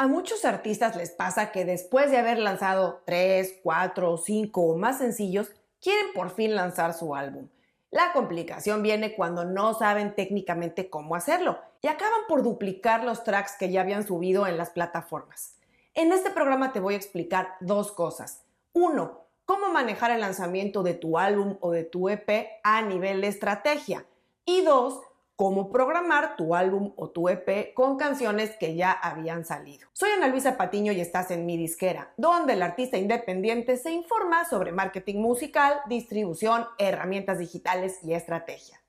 A muchos artistas les pasa que después de haber lanzado 3, 4, 5 o más sencillos, quieren por fin lanzar su álbum. La complicación viene cuando no saben técnicamente cómo hacerlo y acaban por duplicar los tracks que ya habían subido en las plataformas. En este programa te voy a explicar dos cosas. Uno, cómo manejar el lanzamiento de tu álbum o de tu EP a nivel de estrategia. Y dos, cómo programar tu álbum o tu EP con canciones que ya habían salido. Soy Ana Luisa Patiño y estás en mi disquera, donde el artista independiente se informa sobre marketing musical, distribución, herramientas digitales y estrategia.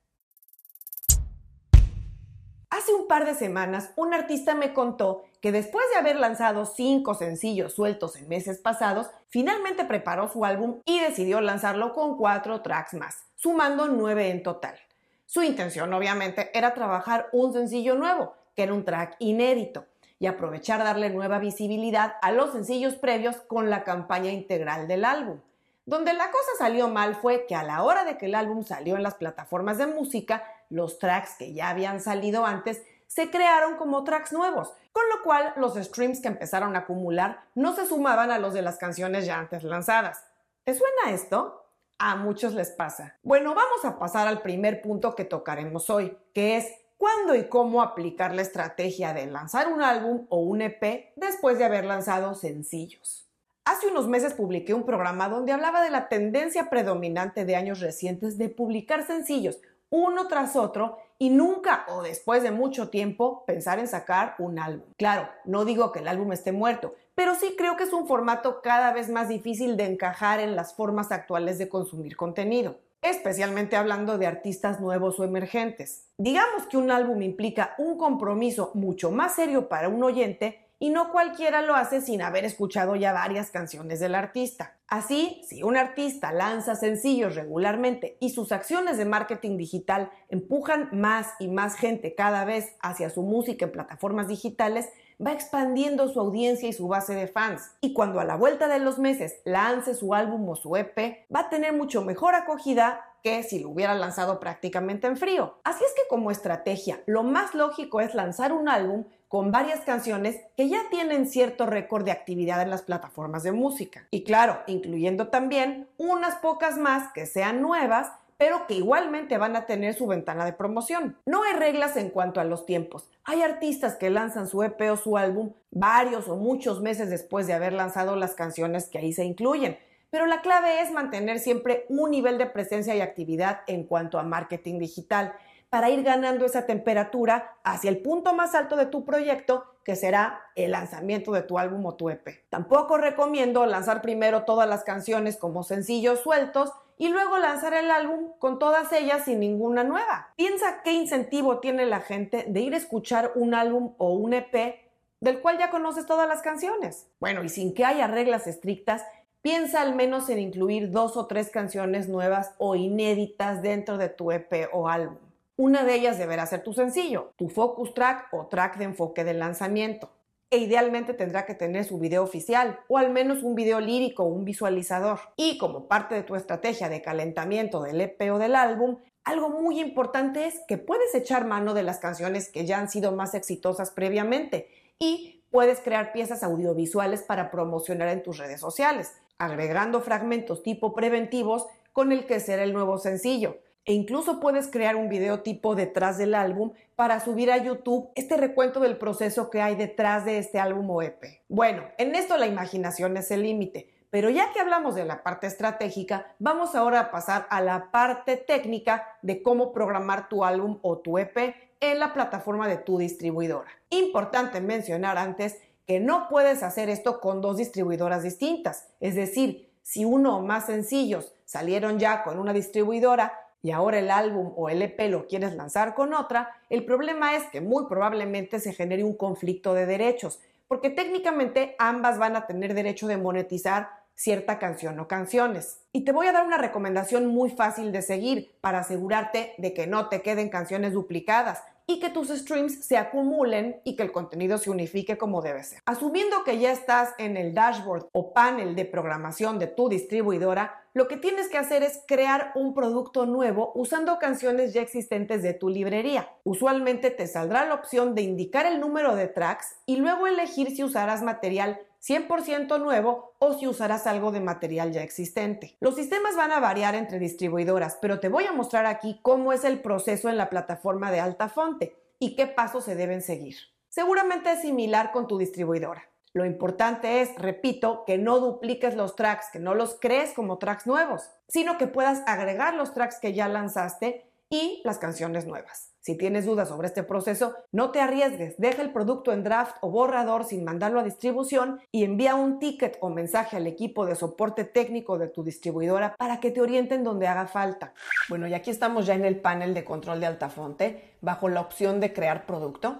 Hace un par de semanas, un artista me contó que después de haber lanzado cinco sencillos sueltos en meses pasados, finalmente preparó su álbum y decidió lanzarlo con cuatro tracks más, sumando nueve en total. Su intención, obviamente, era trabajar un sencillo nuevo, que era un track inédito, y aprovechar darle nueva visibilidad a los sencillos previos con la campaña integral del álbum. Donde la cosa salió mal fue que a la hora de que el álbum salió en las plataformas de música, los tracks que ya habían salido antes se crearon como tracks nuevos, con lo cual los streams que empezaron a acumular no se sumaban a los de las canciones ya antes lanzadas. ¿Te suena esto? A muchos les pasa. Bueno, vamos a pasar al primer punto que tocaremos hoy, que es cuándo y cómo aplicar la estrategia de lanzar un álbum o un EP después de haber lanzado sencillos. Hace unos meses publiqué un programa donde hablaba de la tendencia predominante de años recientes de publicar sencillos uno tras otro y nunca o después de mucho tiempo pensar en sacar un álbum. Claro, no digo que el álbum esté muerto, pero sí creo que es un formato cada vez más difícil de encajar en las formas actuales de consumir contenido, especialmente hablando de artistas nuevos o emergentes. Digamos que un álbum implica un compromiso mucho más serio para un oyente y no cualquiera lo hace sin haber escuchado ya varias canciones del artista. Así, si un artista lanza sencillos regularmente y sus acciones de marketing digital empujan más y más gente cada vez hacia su música en plataformas digitales, va expandiendo su audiencia y su base de fans. Y cuando a la vuelta de los meses lance su álbum o su EP, va a tener mucho mejor acogida que si lo hubiera lanzado prácticamente en frío. Así es que como estrategia, lo más lógico es lanzar un álbum con varias canciones que ya tienen cierto récord de actividad en las plataformas de música. Y claro, incluyendo también unas pocas más que sean nuevas pero que igualmente van a tener su ventana de promoción. No hay reglas en cuanto a los tiempos. Hay artistas que lanzan su EP o su álbum varios o muchos meses después de haber lanzado las canciones que ahí se incluyen. Pero la clave es mantener siempre un nivel de presencia y actividad en cuanto a marketing digital para ir ganando esa temperatura hacia el punto más alto de tu proyecto, que será el lanzamiento de tu álbum o tu EP. Tampoco recomiendo lanzar primero todas las canciones como sencillos sueltos y luego lanzar el álbum con todas ellas sin ninguna nueva. Piensa qué incentivo tiene la gente de ir a escuchar un álbum o un EP del cual ya conoces todas las canciones. Bueno, y sin que haya reglas estrictas, piensa al menos en incluir dos o tres canciones nuevas o inéditas dentro de tu EP o álbum. Una de ellas deberá ser tu sencillo, tu focus track o track de enfoque del lanzamiento. E idealmente tendrá que tener su video oficial o al menos un video lírico o un visualizador. Y como parte de tu estrategia de calentamiento del EP o del álbum, algo muy importante es que puedes echar mano de las canciones que ya han sido más exitosas previamente y puedes crear piezas audiovisuales para promocionar en tus redes sociales, agregando fragmentos tipo preventivos con el que será el nuevo sencillo e incluso puedes crear un video tipo detrás del álbum para subir a YouTube este recuento del proceso que hay detrás de este álbum o EP. Bueno, en esto la imaginación es el límite, pero ya que hablamos de la parte estratégica, vamos ahora a pasar a la parte técnica de cómo programar tu álbum o tu EP en la plataforma de tu distribuidora. Importante mencionar antes que no puedes hacer esto con dos distribuidoras distintas, es decir, si uno o más sencillos salieron ya con una distribuidora y ahora el álbum o el EP lo quieres lanzar con otra, el problema es que muy probablemente se genere un conflicto de derechos, porque técnicamente ambas van a tener derecho de monetizar cierta canción o canciones. Y te voy a dar una recomendación muy fácil de seguir para asegurarte de que no te queden canciones duplicadas y que tus streams se acumulen y que el contenido se unifique como debe ser. Asumiendo que ya estás en el dashboard o panel de programación de tu distribuidora, lo que tienes que hacer es crear un producto nuevo usando canciones ya existentes de tu librería. Usualmente te saldrá la opción de indicar el número de tracks y luego elegir si usarás material 100% nuevo o si usarás algo de material ya existente. Los sistemas van a variar entre distribuidoras, pero te voy a mostrar aquí cómo es el proceso en la plataforma de Altafonte y qué pasos se deben seguir. Seguramente es similar con tu distribuidora. Lo importante es, repito, que no dupliques los tracks, que no los crees como tracks nuevos, sino que puedas agregar los tracks que ya lanzaste y las canciones nuevas. Si tienes dudas sobre este proceso, no te arriesgues, deja el producto en draft o borrador sin mandarlo a distribución y envía un ticket o mensaje al equipo de soporte técnico de tu distribuidora para que te orienten donde haga falta. Bueno, y aquí estamos ya en el panel de control de Altafonte, bajo la opción de crear producto.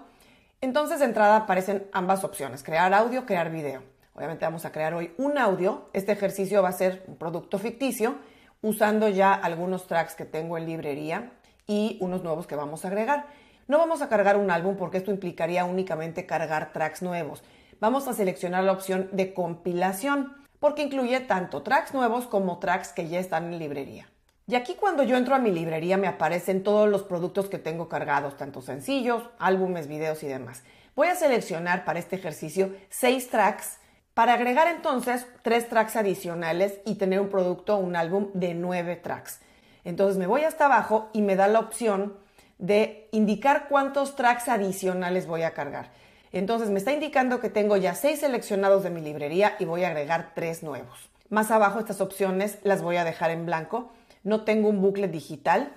Entonces de entrada aparecen ambas opciones, crear audio, crear video. Obviamente vamos a crear hoy un audio. Este ejercicio va a ser un producto ficticio usando ya algunos tracks que tengo en librería y unos nuevos que vamos a agregar. No vamos a cargar un álbum porque esto implicaría únicamente cargar tracks nuevos. Vamos a seleccionar la opción de compilación porque incluye tanto tracks nuevos como tracks que ya están en librería. Y aquí cuando yo entro a mi librería me aparecen todos los productos que tengo cargados, tanto sencillos, álbumes, videos y demás. Voy a seleccionar para este ejercicio seis tracks para agregar entonces tres tracks adicionales y tener un producto, un álbum de nueve tracks. Entonces me voy hasta abajo y me da la opción de indicar cuántos tracks adicionales voy a cargar. Entonces me está indicando que tengo ya seis seleccionados de mi librería y voy a agregar tres nuevos. Más abajo estas opciones las voy a dejar en blanco. No tengo un bucle digital.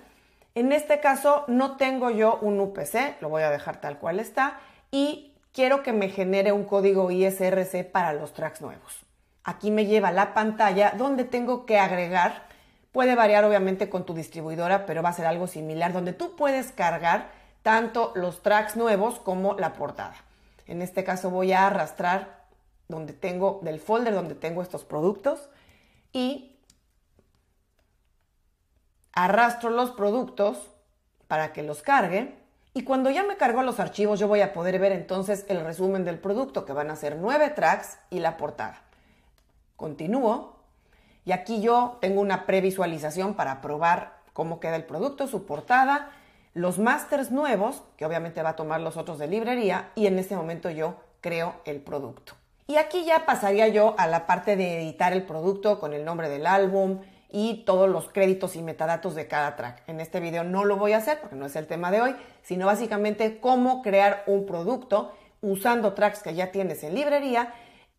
En este caso no tengo yo un UPC, lo voy a dejar tal cual está y quiero que me genere un código ISRC para los tracks nuevos. Aquí me lleva la pantalla donde tengo que agregar Puede variar obviamente con tu distribuidora, pero va a ser algo similar, donde tú puedes cargar tanto los tracks nuevos como la portada. En este caso voy a arrastrar donde tengo, del folder donde tengo estos productos y arrastro los productos para que los cargue. Y cuando ya me cargo los archivos, yo voy a poder ver entonces el resumen del producto, que van a ser nueve tracks y la portada. Continúo y aquí yo tengo una previsualización para probar cómo queda el producto, su portada, los masters nuevos, que obviamente va a tomar los otros de librería, y en este momento yo creo el producto. Y aquí ya pasaría yo a la parte de editar el producto con el nombre del álbum y todos los créditos y metadatos de cada track. En este video no lo voy a hacer porque no es el tema de hoy, sino básicamente cómo crear un producto usando tracks que ya tienes en librería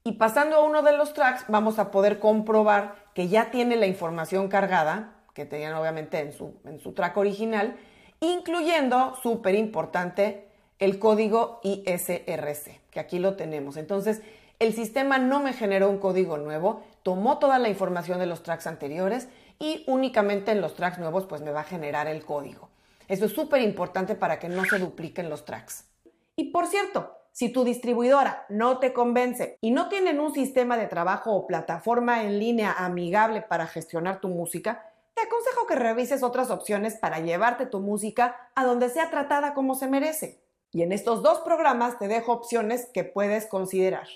y pasando a uno de los tracks vamos a poder comprobar que ya tiene la información cargada, que tenían obviamente en su, en su track original, incluyendo, súper importante, el código ISRC, que aquí lo tenemos. Entonces, el sistema no me generó un código nuevo, tomó toda la información de los tracks anteriores y únicamente en los tracks nuevos pues me va a generar el código. Eso es súper importante para que no se dupliquen los tracks. Y por cierto, si tu distribuidora no te convence y no tienen un sistema de trabajo o plataforma en línea amigable para gestionar tu música, te aconsejo que revises otras opciones para llevarte tu música a donde sea tratada como se merece. Y en estos dos programas te dejo opciones que puedes considerar.